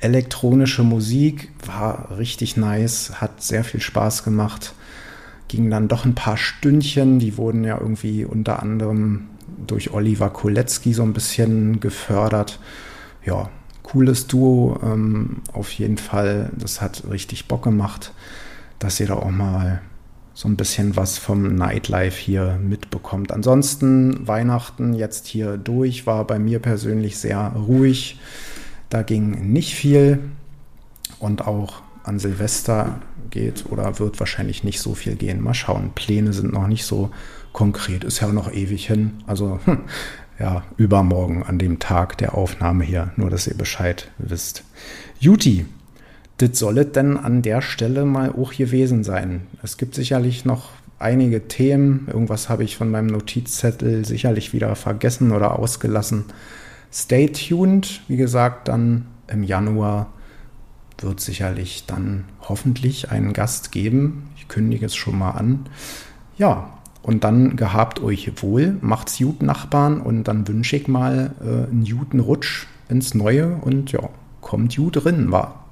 elektronische Musik, war richtig nice, hat sehr viel Spaß gemacht ging dann doch ein paar Stündchen. Die wurden ja irgendwie unter anderem durch Oliver Kolecki so ein bisschen gefördert. Ja, cooles Duo ähm, auf jeden Fall. Das hat richtig Bock gemacht, dass ihr da auch mal so ein bisschen was vom Nightlife hier mitbekommt. Ansonsten Weihnachten jetzt hier durch war bei mir persönlich sehr ruhig. Da ging nicht viel und auch an Silvester geht oder wird wahrscheinlich nicht so viel gehen. Mal schauen. Pläne sind noch nicht so konkret. Ist ja noch ewig hin. Also [LAUGHS] hm, ja, übermorgen an dem Tag der Aufnahme hier. Nur, dass ihr Bescheid wisst. Juti, das soll es denn an der Stelle mal auch gewesen sein. Es gibt sicherlich noch einige Themen. Irgendwas habe ich von meinem Notizzettel sicherlich wieder vergessen oder ausgelassen. Stay tuned. Wie gesagt, dann im Januar wird sicherlich dann hoffentlich einen Gast geben. Ich kündige es schon mal an. Ja, und dann gehabt euch wohl, macht's gut, Nachbarn, und dann wünsche ich mal äh, einen guten Rutsch ins Neue und ja, kommt gut drin, war.